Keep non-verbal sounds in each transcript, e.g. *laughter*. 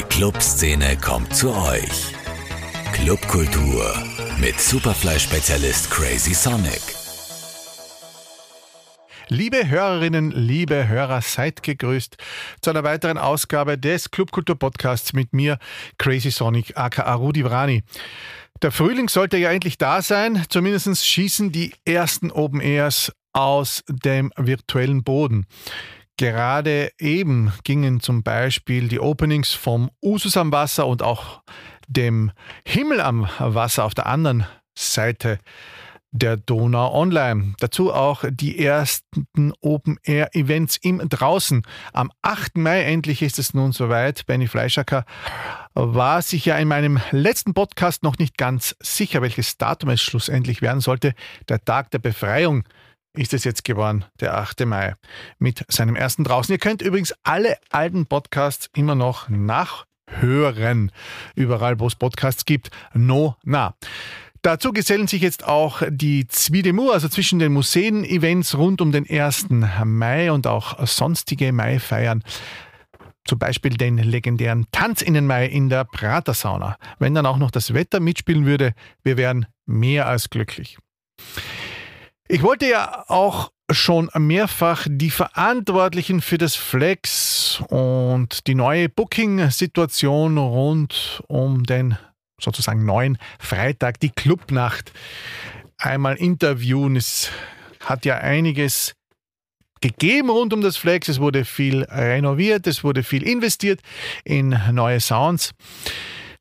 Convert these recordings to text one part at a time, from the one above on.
Die Clubszene kommt zu euch. Clubkultur mit Superfly-Spezialist Crazy Sonic. Liebe Hörerinnen, liebe Hörer, seid gegrüßt zu einer weiteren Ausgabe des Clubkultur Podcasts mit mir, Crazy Sonic, aka Rudi Vrani. Der Frühling sollte ja endlich da sein. Zumindest schießen die ersten Open Airs aus dem virtuellen Boden. Gerade eben gingen zum Beispiel die Openings vom Usus am Wasser und auch dem Himmel am Wasser auf der anderen Seite der Donau online. Dazu auch die ersten Open-Air-Events im Draußen. Am 8. Mai endlich ist es nun soweit. Benny Fleischacker war sich ja in meinem letzten Podcast noch nicht ganz sicher, welches Datum es schlussendlich werden sollte. Der Tag der Befreiung ist es jetzt geworden, der 8. Mai, mit seinem ersten draußen. Ihr könnt übrigens alle alten Podcasts immer noch nachhören, überall wo es Podcasts gibt. No, na. Dazu gesellen sich jetzt auch die Zwiedemu, also zwischen den Museen-Events rund um den 1. Mai und auch sonstige Mai-Feiern. Zum Beispiel den legendären Tanz in den Mai in der Pratersauna. Wenn dann auch noch das Wetter mitspielen würde, wir wären mehr als glücklich. Ich wollte ja auch schon mehrfach die Verantwortlichen für das Flex und die neue Booking-Situation rund um den sozusagen neuen Freitag, die Clubnacht, einmal interviewen. Es hat ja einiges gegeben rund um das Flex. Es wurde viel renoviert, es wurde viel investiert in neue Sounds.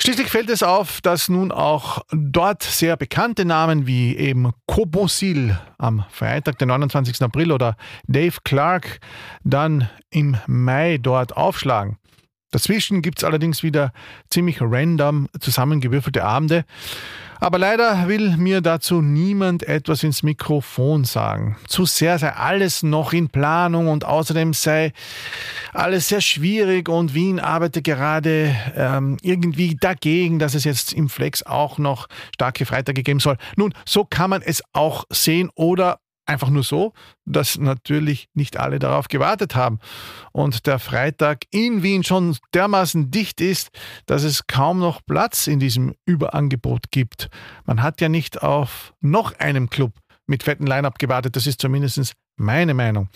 Schließlich fällt es auf, dass nun auch dort sehr bekannte Namen wie eben Kobosil am Freitag, den 29. April oder Dave Clark dann im Mai dort aufschlagen. Dazwischen gibt es allerdings wieder ziemlich random zusammengewürfelte Abende. Aber leider will mir dazu niemand etwas ins Mikrofon sagen. Zu sehr sei alles noch in Planung und außerdem sei alles sehr schwierig und Wien arbeitet gerade ähm, irgendwie dagegen, dass es jetzt im Flex auch noch starke Freitage geben soll. Nun, so kann man es auch sehen oder Einfach nur so, dass natürlich nicht alle darauf gewartet haben und der Freitag in Wien schon dermaßen dicht ist, dass es kaum noch Platz in diesem Überangebot gibt. Man hat ja nicht auf noch einem Club mit fetten Line-up gewartet, das ist zumindest meine Meinung.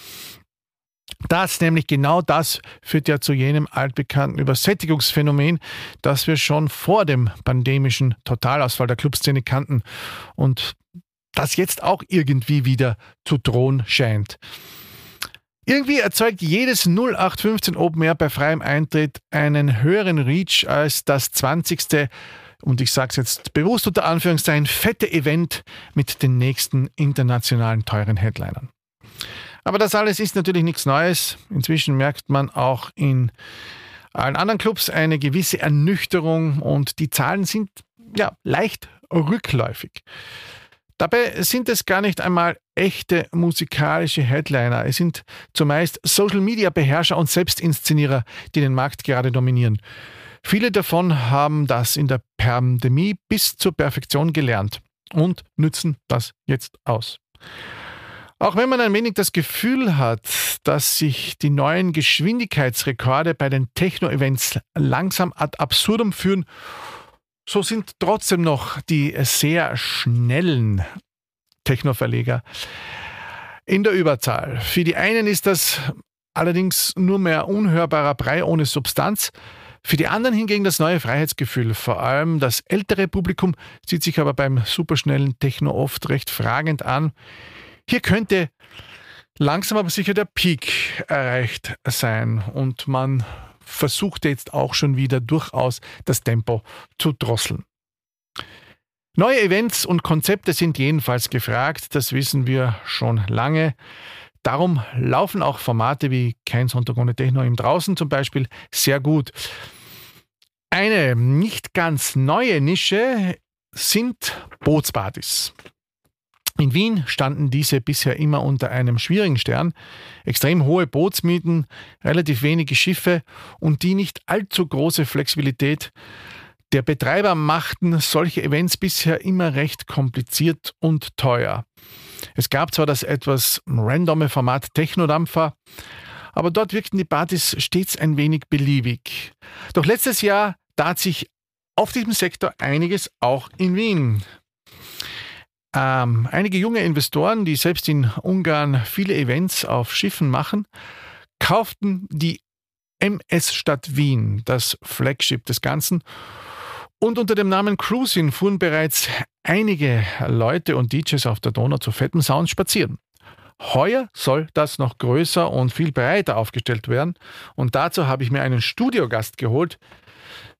Das, nämlich genau das, führt ja zu jenem altbekannten Übersättigungsphänomen, das wir schon vor dem pandemischen Totalausfall der Clubszene kannten. Und das jetzt auch irgendwie wieder zu drohen scheint. Irgendwie erzeugt jedes 0815 Open Air bei freiem Eintritt einen höheren Reach als das 20. und ich sage es jetzt bewusst unter Anführungszeichen fette Event mit den nächsten internationalen teuren Headlinern. Aber das alles ist natürlich nichts Neues. Inzwischen merkt man auch in allen anderen Clubs eine gewisse Ernüchterung und die Zahlen sind ja leicht rückläufig. Dabei sind es gar nicht einmal echte musikalische Headliner. Es sind zumeist Social-Media-Beherrscher und Selbstinszenierer, die den Markt gerade dominieren. Viele davon haben das in der Pandemie bis zur Perfektion gelernt und nützen das jetzt aus. Auch wenn man ein wenig das Gefühl hat, dass sich die neuen Geschwindigkeitsrekorde bei den Techno-Events langsam ad absurdum führen so sind trotzdem noch die sehr schnellen Technoverleger in der Überzahl. Für die einen ist das allerdings nur mehr unhörbarer Brei ohne Substanz. Für die anderen hingegen das neue Freiheitsgefühl. Vor allem das ältere Publikum sieht sich aber beim superschnellen Techno oft recht fragend an. Hier könnte langsam aber sicher der Peak erreicht sein und man versucht jetzt auch schon wieder durchaus das Tempo zu drosseln. Neue Events und Konzepte sind jedenfalls gefragt, das wissen wir schon lange. Darum laufen auch Formate wie Kein Sonntag ohne Techno im Draußen zum Beispiel sehr gut. Eine nicht ganz neue Nische sind Bootspartys. In Wien standen diese bisher immer unter einem schwierigen Stern. Extrem hohe Bootsmieten, relativ wenige Schiffe und die nicht allzu große Flexibilität der Betreiber machten solche Events bisher immer recht kompliziert und teuer. Es gab zwar das etwas randome Format Technodampfer, aber dort wirkten die Partys stets ein wenig beliebig. Doch letztes Jahr tat sich auf diesem Sektor einiges auch in Wien. Ähm, einige junge Investoren, die selbst in Ungarn viele Events auf Schiffen machen, kauften die MS Stadt Wien, das Flagship des Ganzen. Und unter dem Namen Cruisin fuhren bereits einige Leute und DJs auf der Donau zu fetten Sounds spazieren. Heuer soll das noch größer und viel breiter aufgestellt werden. Und dazu habe ich mir einen Studiogast geholt,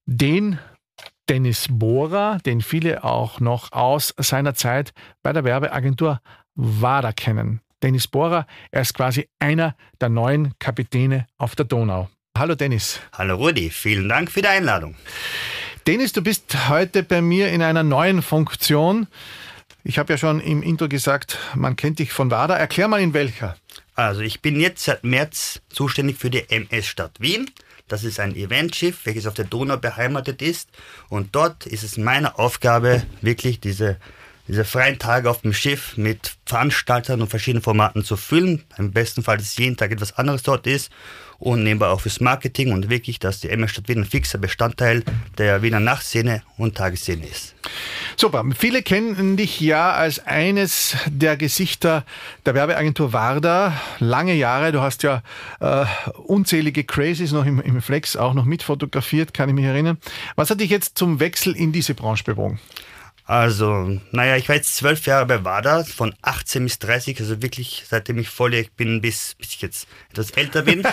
den Dennis Bohrer, den viele auch noch aus seiner Zeit bei der Werbeagentur WADA kennen. Dennis Bohrer, er ist quasi einer der neuen Kapitäne auf der Donau. Hallo Dennis. Hallo Rudi, vielen Dank für die Einladung. Dennis, du bist heute bei mir in einer neuen Funktion. Ich habe ja schon im Intro gesagt, man kennt dich von WADA. Erklär mal in welcher. Also ich bin jetzt seit März zuständig für die MS Stadt Wien. Das ist ein Eventschiff, welches auf der Donau beheimatet ist. Und dort ist es meine Aufgabe, wirklich diese, diese freien Tage auf dem Schiff mit Veranstaltern und verschiedenen Formaten zu füllen. Im besten Fall, dass jeden Tag etwas anderes dort ist und nebenbei auch fürs Marketing und wirklich, dass die MS Stadt Wien ein fixer Bestandteil der Wiener Nachtszene und Tagesszene ist. Super. Viele kennen dich ja als eines der Gesichter der Werbeagentur Warda. Lange Jahre. Du hast ja äh, unzählige Crazies noch im, im Flex auch noch mitfotografiert, kann ich mich erinnern. Was hat dich jetzt zum Wechsel in diese Branche bewogen? Also, naja, ich war jetzt zwölf Jahre bei WADA, von 18 bis 30, also wirklich seitdem ich volljährig bin, bis, bis ich jetzt etwas älter bin.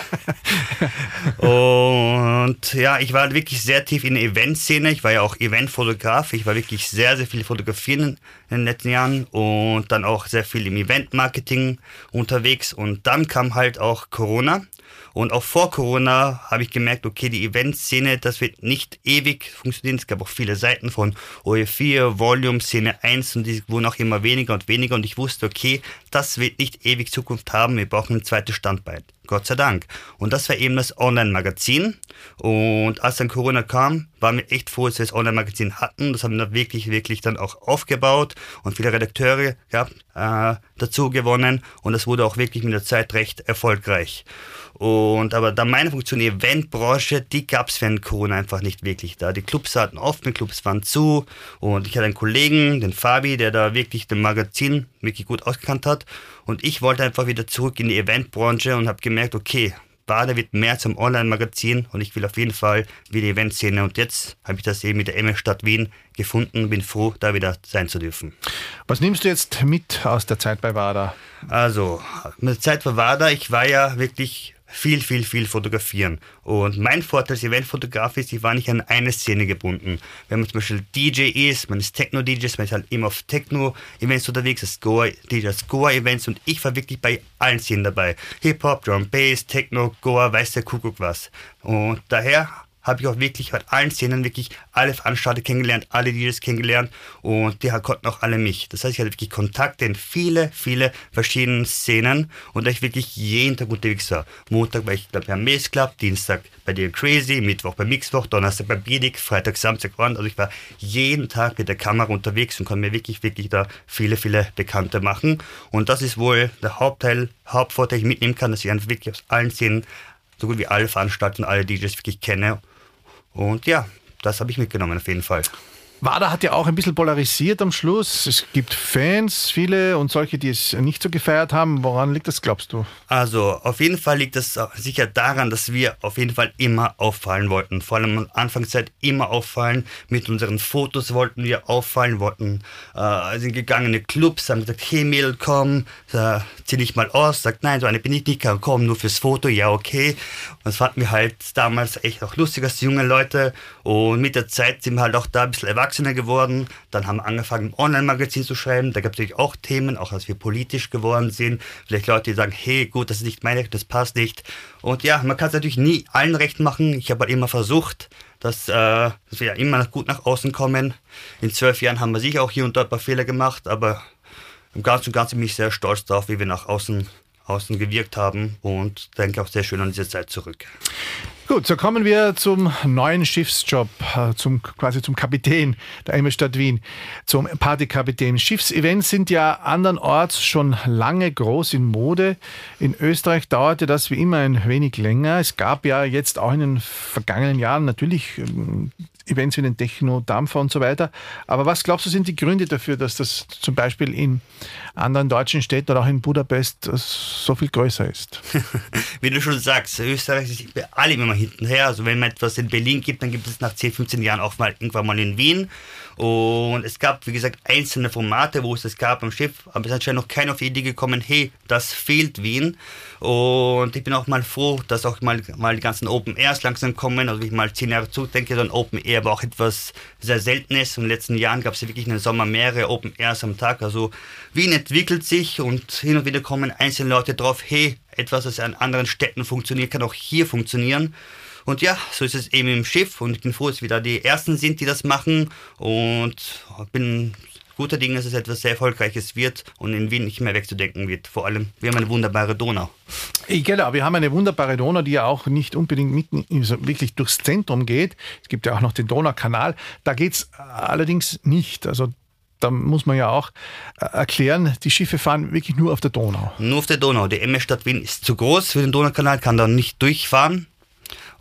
*laughs* und ja, ich war wirklich sehr tief in der Eventszene. Ich war ja auch Eventfotograf. Ich war wirklich sehr, sehr viel fotografieren in den letzten Jahren und dann auch sehr viel im Eventmarketing unterwegs. Und dann kam halt auch Corona. Und auch vor Corona habe ich gemerkt, okay, die Eventszene, das wird nicht ewig funktionieren. Es gab auch viele Seiten von OE4, Volume, Szene 1 und die wurden auch immer weniger und weniger. Und ich wusste, okay, das wird nicht ewig Zukunft haben. Wir brauchen ein zweites Standbein. Gott sei Dank. Und das war eben das Online-Magazin. Und als dann Corona kam, waren wir echt froh, dass wir das Online-Magazin hatten. Das haben wir wirklich, wirklich dann auch aufgebaut und viele Redakteure ja, äh, dazu gewonnen. Und das wurde auch wirklich mit der Zeit recht erfolgreich. Und aber da meine Funktion, Eventbranche, die gab es während Corona einfach nicht wirklich da. Die Clubs hatten offen, Clubs waren zu und ich hatte einen Kollegen, den Fabi, der da wirklich den Magazin wirklich gut ausgekannt hat. Und ich wollte einfach wieder zurück in die Eventbranche und habe gemerkt, okay, Bade wird mehr zum Online-Magazin und ich will auf jeden Fall wieder Eventszene. Und jetzt habe ich das eben mit der MS Stadt Wien gefunden und bin froh, da wieder sein zu dürfen. Was nimmst du jetzt mit aus der Zeit bei WADA? Also, mit der Zeit bei WADA, ich war ja wirklich viel, viel, viel fotografieren. Und mein Vorteil als Eventfotograf ist, ich war nicht an eine Szene gebunden. Wenn man zum Beispiel DJ ist, man ist Techno-DJ, man ist halt immer auf Techno-Events unterwegs, das DJ, das Goa-Events und ich war wirklich bei allen Szenen dabei. Hip-Hop, Drum Bass, Techno, Goa, weiß der Kuckuck was. Und daher habe ich auch wirklich bei allen Szenen wirklich alle Veranstalter kennengelernt, alle DJs kennengelernt und die konnten auch alle mich. Das heißt, ich hatte wirklich Kontakte in viele, viele verschiedene Szenen und da ich wirklich jeden Tag unterwegs war. Montag war ich, glaube ich, beim Maze Club, Dienstag bei dir Crazy, Mittwoch bei Mixwoch, Donnerstag bei Biedig, Freitag, Samstag und also ich war jeden Tag mit der Kamera unterwegs und konnte mir wirklich, wirklich da viele, viele Bekannte machen und das ist wohl der Hauptteil, Hauptvorteil, den ich mitnehmen kann, dass ich einfach wirklich aus allen Szenen so gut wie alle Veranstaltungen, alle DJs wirklich kenne und ja, das habe ich mitgenommen auf jeden Fall. WADA hat ja auch ein bisschen polarisiert am Schluss. Es gibt Fans, viele und solche, die es nicht so gefeiert haben. Woran liegt das, glaubst du? Also, auf jeden Fall liegt es sicher daran, dass wir auf jeden Fall immer auffallen wollten. Vor allem Anfangszeit immer auffallen. Mit unseren Fotos wollten wir auffallen, wollten, äh, sind gegangene Clubs, haben gesagt, hey Mädel, komm, äh, zieh dich mal aus. Sagt, nein, so eine bin ich nicht, komm, nur fürs Foto, ja, okay. Und das fanden wir halt damals echt auch lustig als junge Leute. Und mit der Zeit sind wir halt auch da ein bisschen erwachsen Erwachsener geworden. Dann haben wir angefangen, ein Online-Magazin zu schreiben. Da gab es natürlich auch Themen, auch als wir politisch geworden sind. Vielleicht Leute, die sagen, hey, gut, das ist nicht meine, das passt nicht. Und ja, man kann es natürlich nie allen recht machen. Ich habe halt immer versucht, dass, äh, dass wir ja immer gut nach außen kommen. In zwölf Jahren haben wir sicher auch hier und dort ein paar Fehler gemacht, aber im Ganzen und Ganzen bin ich sehr stolz darauf, wie wir nach außen außen gewirkt haben und denke auch sehr schön an diese Zeit zurück. Gut, so kommen wir zum neuen Schiffsjob, äh, zum, quasi zum Kapitän der MS Stadt Wien, zum Partykapitän. Schiffsevents sind ja andernorts schon lange groß in Mode. In Österreich dauerte das wie immer ein wenig länger. Es gab ja jetzt auch in den vergangenen Jahren natürlich ähm, Events wie den Techno-Dampfer und so weiter. Aber was glaubst du, sind die Gründe dafür, dass das zum Beispiel in anderen deutschen Städten oder auch in Budapest so viel größer ist? *laughs* wie du schon sagst, Österreich ist bei allem immer hintenher. Also wenn man etwas in Berlin gibt, dann gibt es nach 10, 15 Jahren auch mal irgendwann mal in Wien. Und es gab, wie gesagt, einzelne Formate, wo es das gab am Schiff, aber es ist anscheinend noch keiner auf die Idee gekommen, hey, das fehlt Wien. Und ich bin auch mal froh, dass auch mal, mal die ganzen Open Airs langsam kommen. Also, wenn ich mal zehn Jahre zurückdenke, so ein Open Air war auch etwas sehr Seltenes. In den letzten Jahren gab es ja wirklich in den Sommer mehrere Open Airs am Tag. Also, Wien entwickelt sich und hin und wieder kommen einzelne Leute drauf, hey, etwas, das an anderen Städten funktioniert, kann auch hier funktionieren. Und ja, so ist es eben im Schiff und ich bin froh, dass wir da die Ersten sind, die das machen und bin guter Dinge, dass es etwas sehr Erfolgreiches wird und in Wien nicht mehr wegzudenken wird. Vor allem, wir haben eine wunderbare Donau. Genau, wir haben eine wunderbare Donau, die ja auch nicht unbedingt mitten wirklich durchs Zentrum geht. Es gibt ja auch noch den Donaukanal. Da geht es allerdings nicht. Also da muss man ja auch äh, erklären, die Schiffe fahren wirklich nur auf der Donau. Nur auf der Donau. Die MS Stadt Wien ist zu groß für den Donaukanal, kann da nicht durchfahren.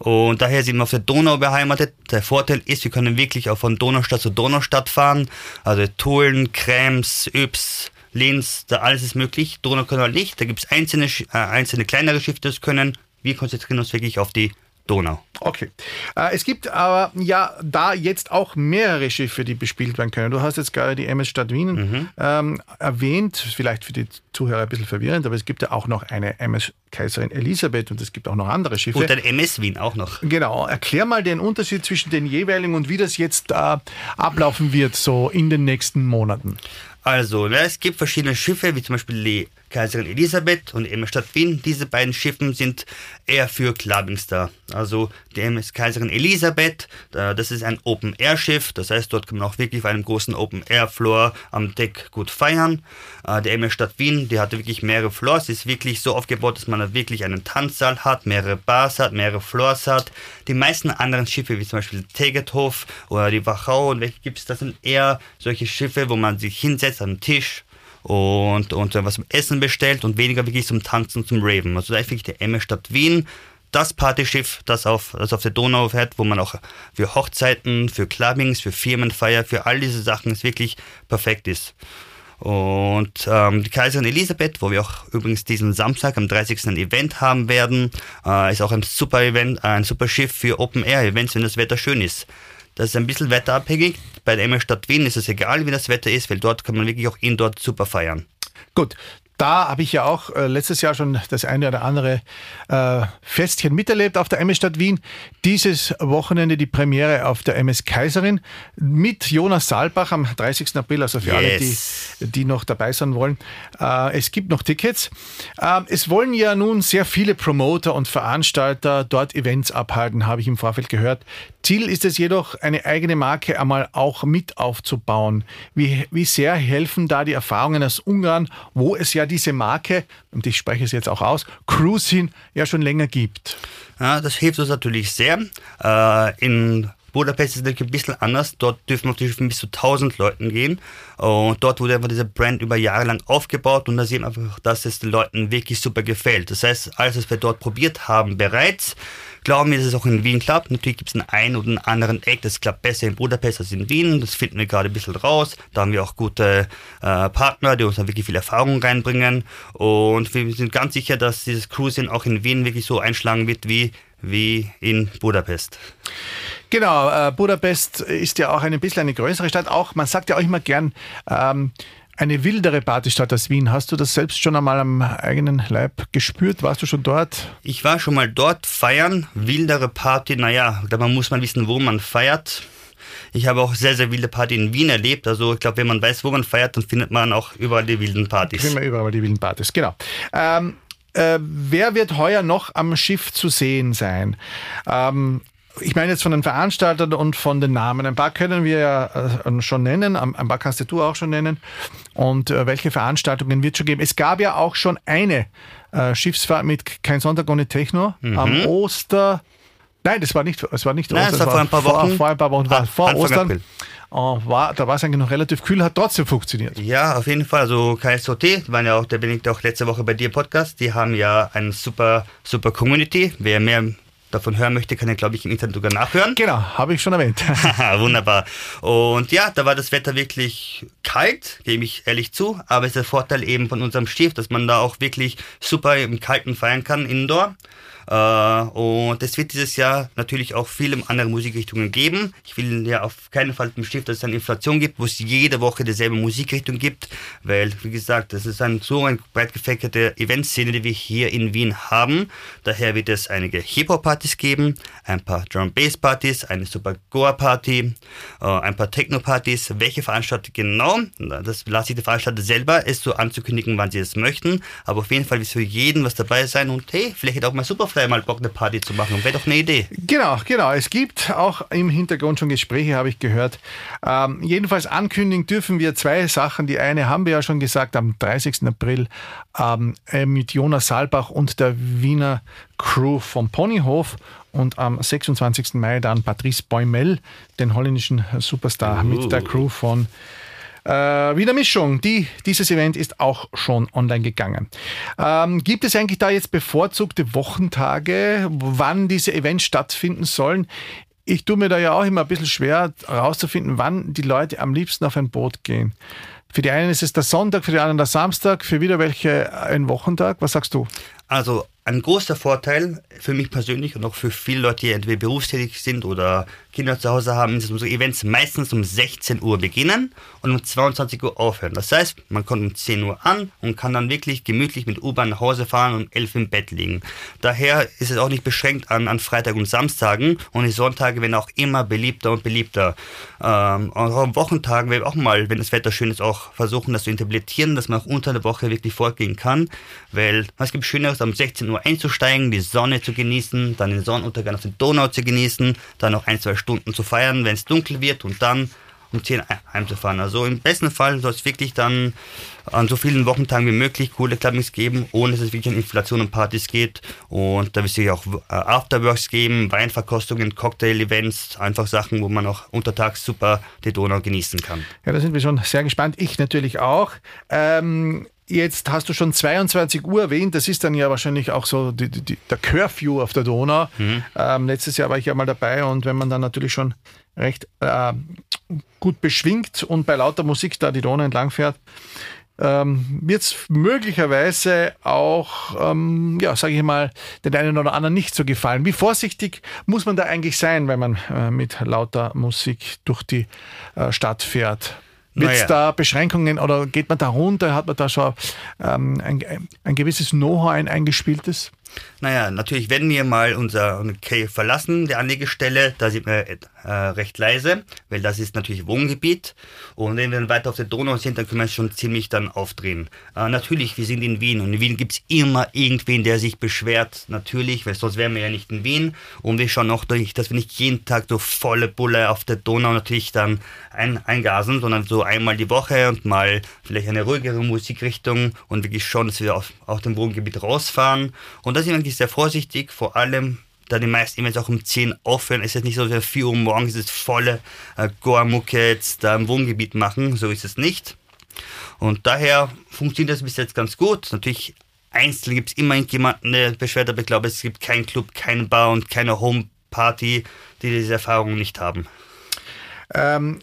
Und daher sind wir auf der Donau beheimatet. Der Vorteil ist, wir können wirklich auch von Donaustadt zu Donaustadt fahren. Also Tulln, Krems, Yps, Linz, da alles ist möglich. Donaukanal nicht. Da gibt es einzelne, äh, einzelne kleinere Schiffe, die das können. Wir konzentrieren uns wirklich auf die Donau. Okay. Äh, es gibt aber ja da jetzt auch mehrere Schiffe, die bespielt werden können. Du hast jetzt gerade die MS Stadt Wien mhm. ähm, erwähnt, vielleicht für die Zuhörer ein bisschen verwirrend, aber es gibt ja auch noch eine MS Kaiserin Elisabeth und es gibt auch noch andere Schiffe. Und ein MS Wien auch noch. Genau. Erklär mal den Unterschied zwischen den jeweiligen und wie das jetzt äh, ablaufen wird, so in den nächsten Monaten. Also, ne, es gibt verschiedene Schiffe, wie zum Beispiel die Kaiserin Elisabeth und MS Stadt Wien. Diese beiden Schiffen sind eher für Clubbings da. Also die MS Kaiserin Elisabeth, das ist ein Open-Air-Schiff. Das heißt, dort kann man auch wirklich auf einem großen Open-Air-Floor am Deck gut feiern. Äh, die MS Stadt Wien, die hat wirklich mehrere Floors. Ist wirklich so aufgebaut, dass man da wirklich einen Tanzsaal hat, mehrere Bars hat, mehrere Floors hat. Die meisten anderen Schiffe, wie zum Beispiel Tegethof oder die Wachau und welche gibt es, das sind eher solche Schiffe, wo man sich hinsetzt am Tisch und, und was zum Essen bestellt und weniger wirklich zum Tanzen, zum Raven. Also da ist wirklich der Emme Stadt Wien das Partyschiff, das auf, das auf der Donau fährt, wo man auch für Hochzeiten, für Clubbings, für Firmenfeier, für all diese Sachen es wirklich perfekt ist. Und ähm, die Kaiserin Elisabeth, wo wir auch übrigens diesen Samstag am 30. ein Event haben werden, äh, ist auch ein super Event, ein super Schiff für Open Air Events, wenn das Wetter schön ist. Das ist ein bisschen wetterabhängig. Bei der Stadt Wien ist es egal, wie das Wetter ist, weil dort kann man wirklich auch indoor super feiern. Gut, da habe ich ja auch äh, letztes Jahr schon das eine oder andere äh, Festchen miterlebt auf der MS Stadt Wien. Dieses Wochenende die Premiere auf der MS Kaiserin mit Jonas Saalbach am 30. April, also für yes. alle, die, die noch dabei sein wollen. Äh, es gibt noch Tickets. Ähm, es wollen ja nun sehr viele Promoter und Veranstalter dort Events abhalten, habe ich im Vorfeld gehört. Ziel ist es jedoch, eine eigene Marke einmal auch mit aufzubauen. Wie, wie sehr helfen da die Erfahrungen aus Ungarn, wo es ja diese Marke, und ich spreche es jetzt auch aus, Cruisin ja schon länger gibt? Ja, das hilft uns natürlich sehr. Äh, in Budapest ist es ein bisschen anders. Dort dürfen auf die bis zu 1000 Leuten gehen. Und dort wurde einfach dieser Brand über Jahre lang aufgebaut und da sehen wir einfach, dass es den Leuten wirklich super gefällt. Das heißt, alles, was wir dort probiert haben bereits, glauben wir, dass es auch in Wien klappt. Natürlich gibt es einen einen oder anderen Eck, das klappt besser in Budapest als in Wien. Das finden wir gerade ein bisschen raus. Da haben wir auch gute äh, Partner, die uns da wirklich viel Erfahrung reinbringen. Und wir sind ganz sicher, dass dieses Cruising auch in Wien wirklich so einschlagen wird wie, wie in Budapest. Genau, äh, Budapest ist ja auch ein bisschen eine größere Stadt. Auch man sagt ja auch immer gern, ähm, eine wildere Partystadt als Wien. Hast du das selbst schon einmal am eigenen Leib gespürt? Warst du schon dort? Ich war schon mal dort feiern. Wildere Party, naja, da muss man wissen, wo man feiert. Ich habe auch sehr, sehr wilde Party in Wien erlebt. Also ich glaube, wenn man weiß, wo man feiert, dann findet man auch überall die wilden Partys. Finden wir überall die wilden Partys, genau. Ähm, äh, wer wird heuer noch am Schiff zu sehen sein? Ähm, ich meine jetzt von den Veranstaltern und von den Namen. Ein paar können wir ja äh, schon nennen, ein paar kannst du auch schon nennen. Und äh, welche Veranstaltungen wird es schon geben? Es gab ja auch schon eine äh, Schiffsfahrt mit Kein Sonntag ohne Techno mhm. am Oster. Nein, das war nicht, es war nicht Nein, Ostern. Das war vor ein paar Wochen. Vor, vor ein paar Wochen, war vor Anfang Ostern. April. Uh, war, da war es eigentlich noch relativ kühl, hat trotzdem funktioniert. Ja, auf jeden Fall. Also KSOT, waren ja auch, da bin ich auch letzte Woche bei dir Podcast, die haben ja eine super, super Community. Wer mehr davon hören möchte, kann er, glaube ich, im Internet sogar nachhören. Genau, habe ich schon erwähnt. *laughs* Wunderbar. Und ja, da war das Wetter wirklich kalt, gebe ich ehrlich zu, aber es ist der Vorteil eben von unserem Schiff, dass man da auch wirklich super im Kalten feiern kann, indoor. Äh, und es wird dieses Jahr natürlich auch viele andere Musikrichtungen geben. Ich will ja auf keinen Fall im Stift, dass es eine Inflation gibt, wo es jede Woche dieselbe Musikrichtung gibt, weil, wie gesagt, das ist ein, so eine breit gefächerte Eventszene, die wir hier in Wien haben. Daher wird es einige Hip-Hop-Partys geben, ein paar Drum-Bass-Partys, eine Super Goa-Party, äh, ein paar Techno-Partys. Welche Veranstaltung genau, das lasse ich die Veranstalter selber, es so anzukündigen, wann sie es möchten. Aber auf jeden Fall wird für jeden was dabei sein und hey, vielleicht auch mal Superfly Freitag mal Bock, eine Party zu machen. Wäre doch eine Idee. Genau, genau. Es gibt auch im Hintergrund schon Gespräche, habe ich gehört. Ähm, jedenfalls ankündigen dürfen wir zwei Sachen. Die eine haben wir ja schon gesagt am 30. April ähm, äh, mit Jonas Saalbach und der Wiener Crew vom Ponyhof und am 26. Mai dann Patrice Beumel, den holländischen Superstar, uh. mit der Crew von äh, wieder Mischung. Die, dieses Event ist auch schon online gegangen. Ähm, gibt es eigentlich da jetzt bevorzugte Wochentage, wann diese Events stattfinden sollen? Ich tue mir da ja auch immer ein bisschen schwer herauszufinden, wann die Leute am liebsten auf ein Boot gehen. Für die einen ist es der Sonntag, für die anderen der Samstag, für wieder welche ein Wochentag. Was sagst du? Also ein großer Vorteil für mich persönlich und auch für viele Leute, die entweder berufstätig sind oder Kinder zu Hause haben, dass unsere Events meistens um 16 Uhr beginnen und um 22 Uhr aufhören. Das heißt, man kommt um 10 Uhr an und kann dann wirklich gemütlich mit U-Bahn nach Hause fahren und um 11 im Bett liegen. Daher ist es auch nicht beschränkt an, an Freitag und Samstagen und die Sonntage werden auch immer beliebter und beliebter. Ähm, auch am Wochentagen werden wir auch mal, wenn das Wetter schön ist, auch versuchen, das zu interpretieren, dass man auch unter der Woche wirklich fortgehen kann, weil es gibt Schöneres, um 16 Uhr einzusteigen, die Sonne zu genießen, dann den Sonnenuntergang auf der Donau zu genießen, dann noch ein, zwei Stunden zu feiern, wenn es dunkel wird und dann um 10 heimzufahren. Also im besten Fall soll es wirklich dann an so vielen Wochentagen wie möglich coole Clubbings geben, ohne dass es wirklich an Inflation und Partys geht. Und da wird es sicher auch äh, Afterworks geben, Weinverkostungen, Cocktail-Events, einfach Sachen, wo man auch untertags super die Donau genießen kann. Ja, da sind wir schon sehr gespannt. Ich natürlich auch. Ähm Jetzt hast du schon 22 Uhr erwähnt, das ist dann ja wahrscheinlich auch so die, die, der Curfew auf der Donau. Mhm. Ähm, letztes Jahr war ich ja mal dabei und wenn man dann natürlich schon recht äh, gut beschwingt und bei lauter Musik da die Donau entlang fährt, ähm, wird es möglicherweise auch, ähm, ja, sage ich mal, den einen oder anderen nicht so gefallen. Wie vorsichtig muss man da eigentlich sein, wenn man äh, mit lauter Musik durch die äh, Stadt fährt? Wird es da Beschränkungen oder geht man da runter? Hat man da schon ähm, ein, ein gewisses Know-how, ein eingespieltes? Naja, natürlich, wenn wir mal unser Cave verlassen, die Anlegestelle, da sind wir äh, recht leise, weil das ist natürlich Wohngebiet. Und wenn wir dann weiter auf der Donau sind, dann können wir schon ziemlich dann aufdrehen. Äh, natürlich, wir sind in Wien und in Wien gibt es immer irgendwen, der sich beschwert. Natürlich, weil sonst wären wir ja nicht in Wien. Und wir schauen auch durch, dass wir nicht jeden Tag durch volle Bulle auf der Donau natürlich dann ein, eingasen, sondern so einmal die Woche und mal vielleicht eine ruhigere Musikrichtung und wirklich schauen, dass wir auf, auf dem Wohngebiet rausfahren. Und da sind wir eigentlich sehr vorsichtig, vor allem da die meisten Events auch um 10 aufhören. Es ist nicht so, dass wir 4 Uhr morgens ist volle äh, Goa-Mucke jetzt da im Wohngebiet machen. So ist es nicht. Und daher funktioniert das bis jetzt ganz gut. Natürlich einzeln gibt es immer jemanden, der beschwert, aber ich glaube, es gibt keinen Club, keinen Bar und keine Homeparty, die diese Erfahrung nicht haben. Ähm,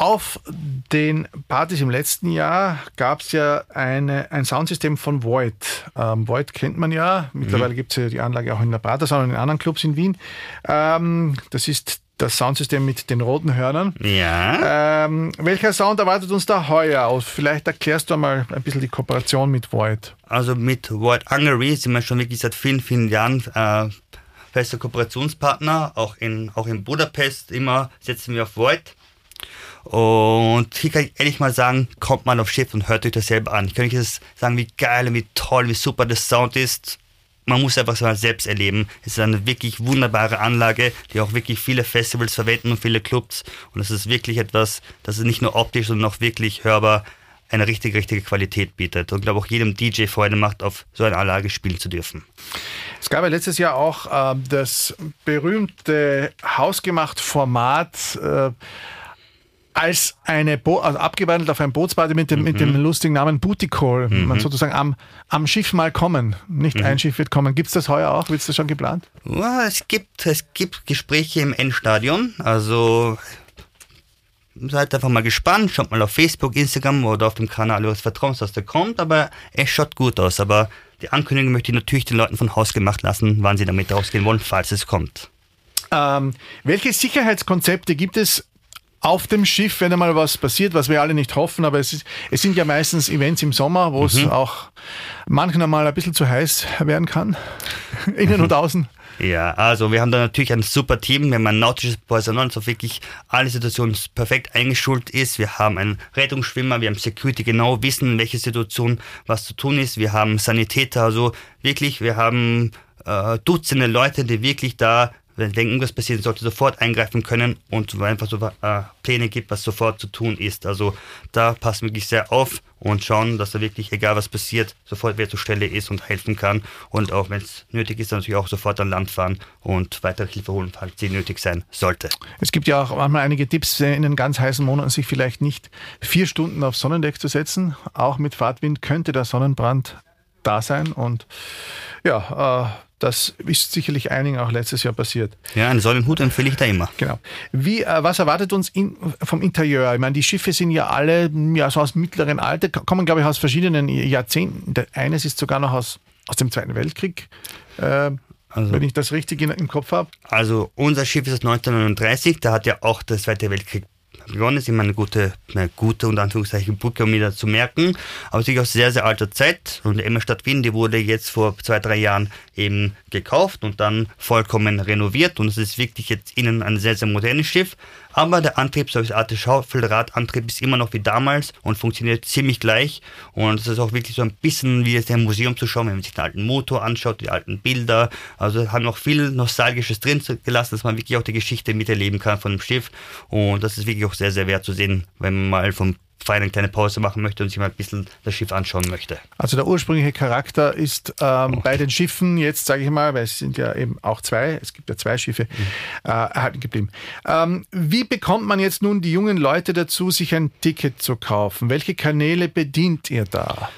auf den Partys im letzten Jahr gab es ja eine, ein Soundsystem von Void. Ähm, Void kennt man ja. Mittlerweile mhm. gibt es ja die Anlage auch in der Pratersaal und in anderen Clubs in Wien. Ähm, das ist das Soundsystem mit den roten Hörnern. Ja. Ähm, welcher Sound erwartet uns da heuer aus? Vielleicht erklärst du mal ein bisschen die Kooperation mit Void. Also mit Void Hungary sind wir schon wirklich seit vielen, vielen Jahren äh, fester Kooperationspartner. Auch in, auch in Budapest immer setzen wir auf Void. Und hier kann ich ehrlich mal sagen, kommt mal aufs Schiff und hört euch das selber an. Ich kann euch das sagen, wie geil, wie toll, wie super das Sound ist. man muss einfach mal selbst erleben. Es ist eine wirklich wunderbare Anlage, die auch wirklich viele Festivals verwenden und viele Clubs. Und es ist wirklich etwas, das ist nicht nur optisch, sondern auch wirklich hörbar eine richtig, richtige Qualität bietet. Und ich glaube auch jedem DJ Freude macht, auf so einer Anlage spielen zu dürfen. Es gab ja letztes Jahr auch äh, das berühmte hausgemacht Format äh, als eine Bo also abgewandelt auf ein Bootsparty mit dem, mhm. mit dem mhm. lustigen Namen Booty Call. Mhm. Man sozusagen am, am Schiff mal kommen. Nicht mhm. ein Schiff wird kommen. Gibt es das heuer auch? Wird es das schon geplant? Ja, es gibt, es gibt Gespräche im Endstadion. Also seid einfach mal gespannt, schaut mal auf Facebook, Instagram oder auf dem Kanal eures Vertrauens, was da kommt, aber es schaut gut aus. Aber die Ankündigung möchte ich natürlich den Leuten von Haus gemacht lassen, wann sie damit rausgehen wollen, falls es kommt. Ähm, welche Sicherheitskonzepte gibt es auf dem Schiff, wenn einmal was passiert, was wir alle nicht hoffen, aber es, ist, es sind ja meistens Events im Sommer, wo mhm. es auch manchmal mal ein bisschen zu heiß werden kann, *laughs* innen und außen. Ja, also wir haben da natürlich ein super Team. Wir haben ein nautisches Personal, das auf wirklich alle Situationen perfekt eingeschult ist. Wir haben einen Rettungsschwimmer, wir haben Security, genau wissen, in welcher Situation was zu tun ist. Wir haben Sanitäter, also wirklich, wir haben äh, Dutzende Leute, die wirklich da wenn irgendwas passiert, sollte sofort eingreifen können und einfach so äh, Pläne gibt, was sofort zu tun ist. Also da passen wir wirklich sehr auf und schauen, dass da wirklich, egal was passiert, sofort wer zur Stelle ist und helfen kann. Und auch wenn es nötig ist, natürlich auch sofort an Land fahren und weitere Hilfe holen, falls sie nötig sein sollte. Es gibt ja auch manchmal einige Tipps, in den ganz heißen Monaten sich vielleicht nicht vier Stunden auf Sonnendeck zu setzen. Auch mit Fahrtwind könnte der Sonnenbrand da sein und ja, äh, das ist sicherlich einigen auch letztes Jahr passiert. Ja, einen Sonnenhut empfehle ich da immer. Genau. Wie, äh, was erwartet uns in, vom Interieur? Ich meine, die Schiffe sind ja alle ja, so aus mittleren Alter, kommen, glaube ich, aus verschiedenen Jahrzehnten. Eines ist sogar noch aus, aus dem Zweiten Weltkrieg. Äh, also, wenn ich das richtig in, im Kopf habe. Also unser Schiff ist aus 1939, da hat ja auch der Zweite Weltkrieg begonnen. ist immer eine gute, eine gute und Anführungszeichen Brücke, um wieder zu merken. Aber sicher aus sehr, sehr alter Zeit. Und die Emmerstadt Wien, die wurde jetzt vor zwei, drei Jahren eben gekauft und dann vollkommen renoviert. Und es ist wirklich jetzt innen ein sehr, sehr modernes Schiff. Aber der Antrieb, so das Art Schaufelradantrieb, ist immer noch wie damals und funktioniert ziemlich gleich. Und es ist auch wirklich so ein bisschen wie ein Museum zu schauen, wenn man sich den alten Motor anschaut, die alten Bilder. Also haben noch viel Nostalgisches drin gelassen, dass man wirklich auch die Geschichte miterleben kann von dem Schiff. Und das ist wirklich auch sehr, sehr wert zu sehen, wenn man mal vom fein eine kleine Pause machen möchte und sich mal ein bisschen das Schiff anschauen möchte. Also der ursprüngliche Charakter ist ähm, bei den Schiffen jetzt, sage ich mal, weil es sind ja eben auch zwei, es gibt ja zwei Schiffe, mhm. äh, erhalten geblieben. Ähm, wie bekommt man jetzt nun die jungen Leute dazu, sich ein Ticket zu kaufen? Welche Kanäle bedient ihr da?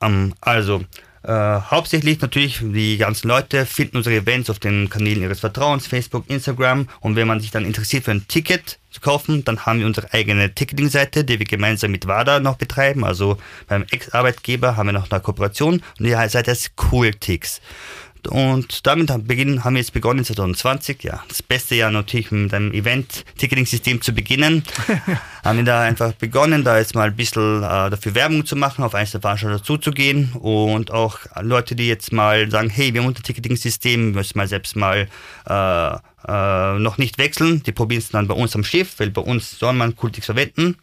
Um, ähm, also, äh, hauptsächlich natürlich die ganzen Leute finden unsere Events auf den Kanälen ihres Vertrauens, Facebook, Instagram. Und wenn man sich dann interessiert für ein Ticket zu kaufen, dann haben wir unsere eigene Ticketing-Seite, die wir gemeinsam mit WADA noch betreiben. Also beim Ex-Arbeitgeber haben wir noch eine Kooperation und die Seite heißt Cooltix. Und damit haben, wir jetzt begonnen 2020, ja, das beste Jahr natürlich mit einem Event-Ticketing-System zu beginnen. *laughs* haben wir da einfach begonnen, da jetzt mal ein bisschen äh, dafür Werbung zu machen, auf einzelne Veranstalter zuzugehen und auch Leute, die jetzt mal sagen, hey, wir haben unser Ticketing-System, müssen mal selbst mal äh, äh, noch nicht wechseln, die probieren es dann bei uns am Schiff, weil bei uns soll man Kultix verwenden.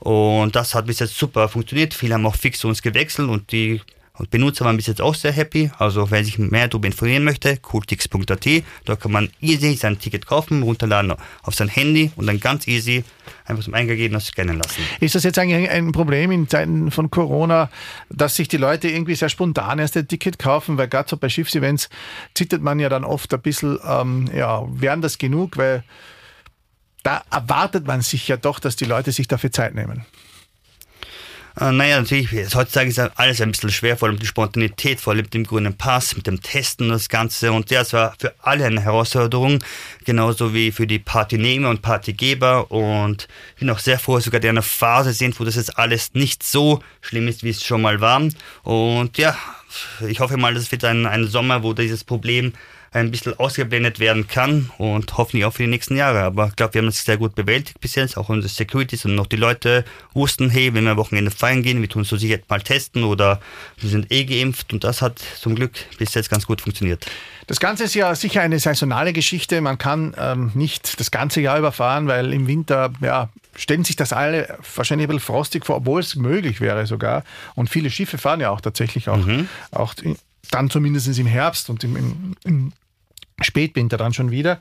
Und das hat bis jetzt super funktioniert. Viele haben auch fix zu uns gewechselt und die und Benutzer waren bis jetzt auch sehr happy. Also wer sich mehr darüber informieren möchte, cooltix.at, da kann man easy sein Ticket kaufen, runterladen auf sein Handy und dann ganz easy einfach zum Eingeben und scannen lassen. Ist das jetzt eigentlich ein Problem in Zeiten von Corona, dass sich die Leute irgendwie sehr spontan erst ein Ticket kaufen? Weil gerade so bei Schiffsevents zittert man ja dann oft ein bisschen, ähm, ja, wären das genug? Weil da erwartet man sich ja doch, dass die Leute sich dafür Zeit nehmen. Äh, naja, natürlich, heutzutage ist alles ein bisschen schwer, vor allem die Spontanität, vor allem mit dem grünen Pass, mit dem Testen, das Ganze. Und ja, es war für alle eine Herausforderung, genauso wie für die Partynehmer und Partygeber. Und ich bin auch sehr froh, dass wir gerade in einer Phase sind, wo das jetzt alles nicht so schlimm ist, wie es schon mal war. Und ja, ich hoffe mal, das wird ein, ein Sommer, wo dieses Problem ein bisschen ausgeblendet werden kann und hoffentlich auch für die nächsten Jahre. Aber ich glaube, wir haben es sehr gut bewältigt bis jetzt. Auch unsere Securities und noch die Leute wussten, hey, wenn wir am Wochenende feiern gehen, wir tun es so sicher mal testen oder wir sind eh geimpft und das hat zum Glück bis jetzt ganz gut funktioniert. Das Ganze ist ja sicher eine saisonale Geschichte. Man kann ähm, nicht das ganze Jahr überfahren, weil im Winter ja, stellen sich das alle wahrscheinlich ein bisschen frostig vor, obwohl es möglich wäre sogar. Und viele Schiffe fahren ja auch tatsächlich auch, mhm. auch dann zumindest im Herbst und im, im, im Spätwinter dann schon wieder.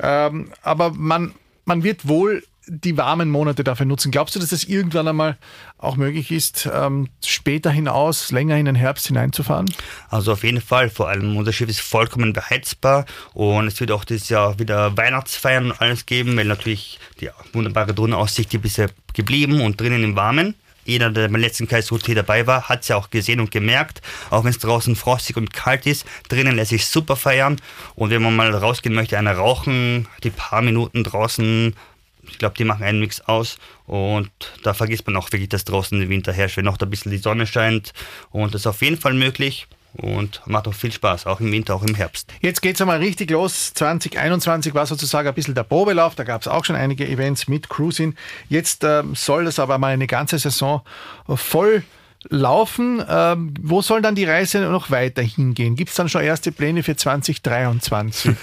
Ähm, aber man, man wird wohl die warmen Monate dafür nutzen. Glaubst du, dass es irgendwann einmal auch möglich ist, ähm, später hinaus, länger in den Herbst hineinzufahren? Also auf jeden Fall. Vor allem unser Schiff ist vollkommen beheizbar und es wird auch dieses Jahr wieder Weihnachtsfeiern und alles geben, weil natürlich die wunderbare Drohnenaussicht hier bisher geblieben und drinnen im Warmen. Jeder, der beim letzten KSUT dabei war, hat es ja auch gesehen und gemerkt. Auch wenn es draußen frostig und kalt ist, drinnen lässt sich super feiern. Und wenn man mal rausgehen möchte, einer rauchen, die paar Minuten draußen ich glaube, die machen einen Mix aus und da vergisst man auch wirklich, dass draußen der Winter herrscht, wenn noch ein bisschen die Sonne scheint und das ist auf jeden Fall möglich und macht auch viel Spaß, auch im Winter, auch im Herbst. Jetzt geht es einmal richtig los. 2021 war sozusagen ein bisschen der Probelauf, da gab es auch schon einige Events mit Cruising. Jetzt äh, soll das aber mal eine ganze Saison voll laufen. Ähm, wo soll dann die Reise noch weiter hingehen? Gibt es dann schon erste Pläne für 2023?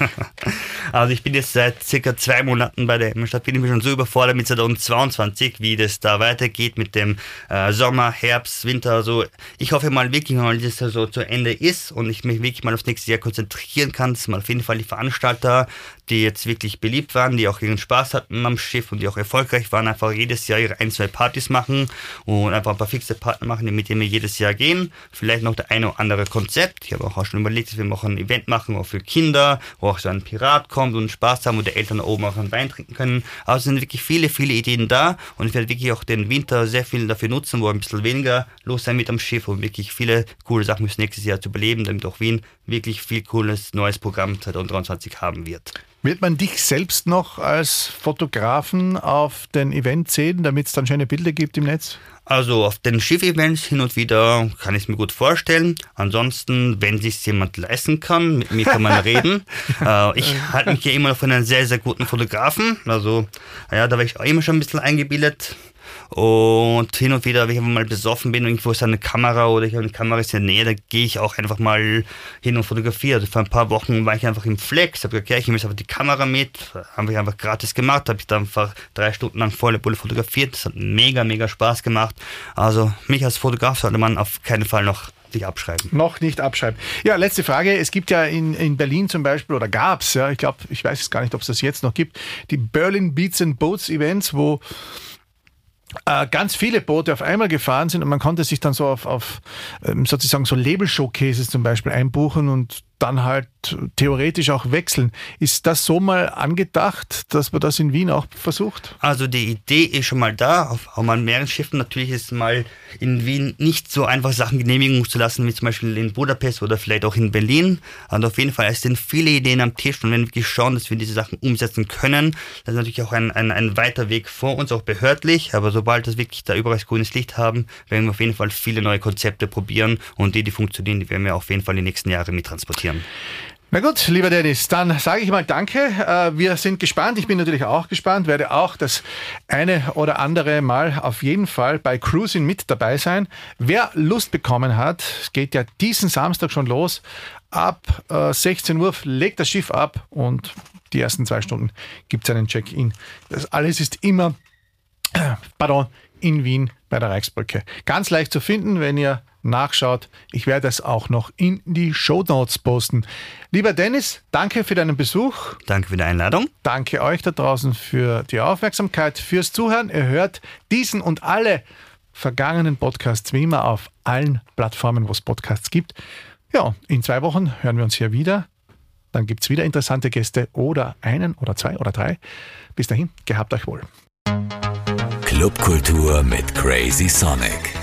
*laughs* also ich bin jetzt seit circa zwei Monaten bei der Stadt, bin ich mir schon so überfordert mit 2022, wie das da weitergeht mit dem äh, Sommer, Herbst, Winter. Also ich hoffe mal wirklich mal, dass das so zu Ende ist und ich mich wirklich mal aufs nächste Jahr konzentrieren kann, dass mal auf jeden Fall die Veranstalter, die jetzt wirklich beliebt waren, die auch ihren Spaß hatten am Schiff und die auch erfolgreich waren, einfach jedes Jahr ihre ein, zwei Partys machen und einfach ein paar fixe Partner machen, mit denen wir jedes Jahr gehen. Vielleicht noch der eine oder andere Konzept. Ich habe auch schon überlegt, dass wir noch ein Event machen, auch für Kinder, wo auch so ein Pirat kommt und Spaß haben und die Eltern oben auch einen Wein trinken können. Also es sind wirklich viele, viele Ideen da und ich werde wirklich auch den Winter sehr viel dafür nutzen, wo ein bisschen weniger los sein wird am Schiff und wirklich viele coole Sachen bis nächstes Jahr zu beleben, damit auch Wien wirklich viel cooles neues Programm 2023 haben wird. Wird man dich selbst noch als Fotografen auf den Event sehen, damit es dann schöne Bilder gibt im Netz? Also auf den Schiff-Events hin und wieder kann ich es mir gut vorstellen. Ansonsten, wenn sich jemand leisten kann, mit mir kann man *laughs* reden. äh, ich halte mich ja immer noch für einen sehr, sehr guten Fotografen. Also ja, da war ich auch immer schon ein bisschen eingebildet. Und hin und wieder, wenn ich mal besoffen bin irgendwo ist eine Kamera oder ich habe eine Kamera in der Nähe, da gehe ich auch einfach mal hin und fotografiere. Also vor ein paar Wochen war ich einfach im Flex, habe gesagt, okay, ich nehme jetzt einfach die Kamera mit, habe ich einfach gratis gemacht, habe ich dann einfach drei Stunden lang volle Bulle fotografiert. Das hat mega, mega Spaß gemacht. Also mich als Fotograf sollte man auf keinen Fall noch nicht abschreiben. Noch nicht abschreiben. Ja, letzte Frage. Es gibt ja in, in Berlin zum Beispiel, oder gab es, ja, ich glaube, ich weiß es gar nicht, ob es das jetzt noch gibt, die Berlin Beats and Boats Events, wo ganz viele Boote auf einmal gefahren sind und man konnte sich dann so auf, auf ähm, sozusagen so Label-Showcases zum Beispiel einbuchen und dann halt theoretisch auch wechseln. Ist das so mal angedacht, dass man das in Wien auch versucht? Also die Idee ist schon mal da, auf, auf mehreren Schiffen. Natürlich ist mal in Wien nicht so einfach Sachen genehmigen zu lassen, wie zum Beispiel in Budapest oder vielleicht auch in Berlin. Und auf jeden Fall, es sind viele Ideen am Tisch und wenn wir wirklich schauen, dass wir diese Sachen umsetzen können, das ist natürlich auch ein, ein, ein weiter Weg vor uns, auch behördlich. Aber sobald wir wirklich da überall grünes Licht haben, werden wir auf jeden Fall viele neue Konzepte probieren und die, die funktionieren, die werden wir auf jeden Fall die nächsten Jahre mittransportieren kann. Na gut, lieber Dennis, dann sage ich mal Danke. Äh, wir sind gespannt. Ich bin natürlich auch gespannt, werde auch das eine oder andere Mal auf jeden Fall bei Cruising mit dabei sein. Wer Lust bekommen hat, es geht ja diesen Samstag schon los. Ab 16 äh, Uhr legt das Schiff ab und die ersten zwei Stunden gibt es einen Check-in. Das alles ist immer, pardon, in Wien bei der Reichsbrücke. Ganz leicht zu finden, wenn ihr nachschaut. Ich werde es auch noch in die Show Notes posten. Lieber Dennis, danke für deinen Besuch. Danke für die Einladung. Danke euch da draußen für die Aufmerksamkeit, fürs Zuhören. Ihr hört diesen und alle vergangenen Podcasts wie immer auf allen Plattformen, wo es Podcasts gibt. Ja, in zwei Wochen hören wir uns hier wieder. Dann gibt es wieder interessante Gäste oder einen oder zwei oder drei. Bis dahin, gehabt euch wohl. Clubkultur mit Crazy Sonic.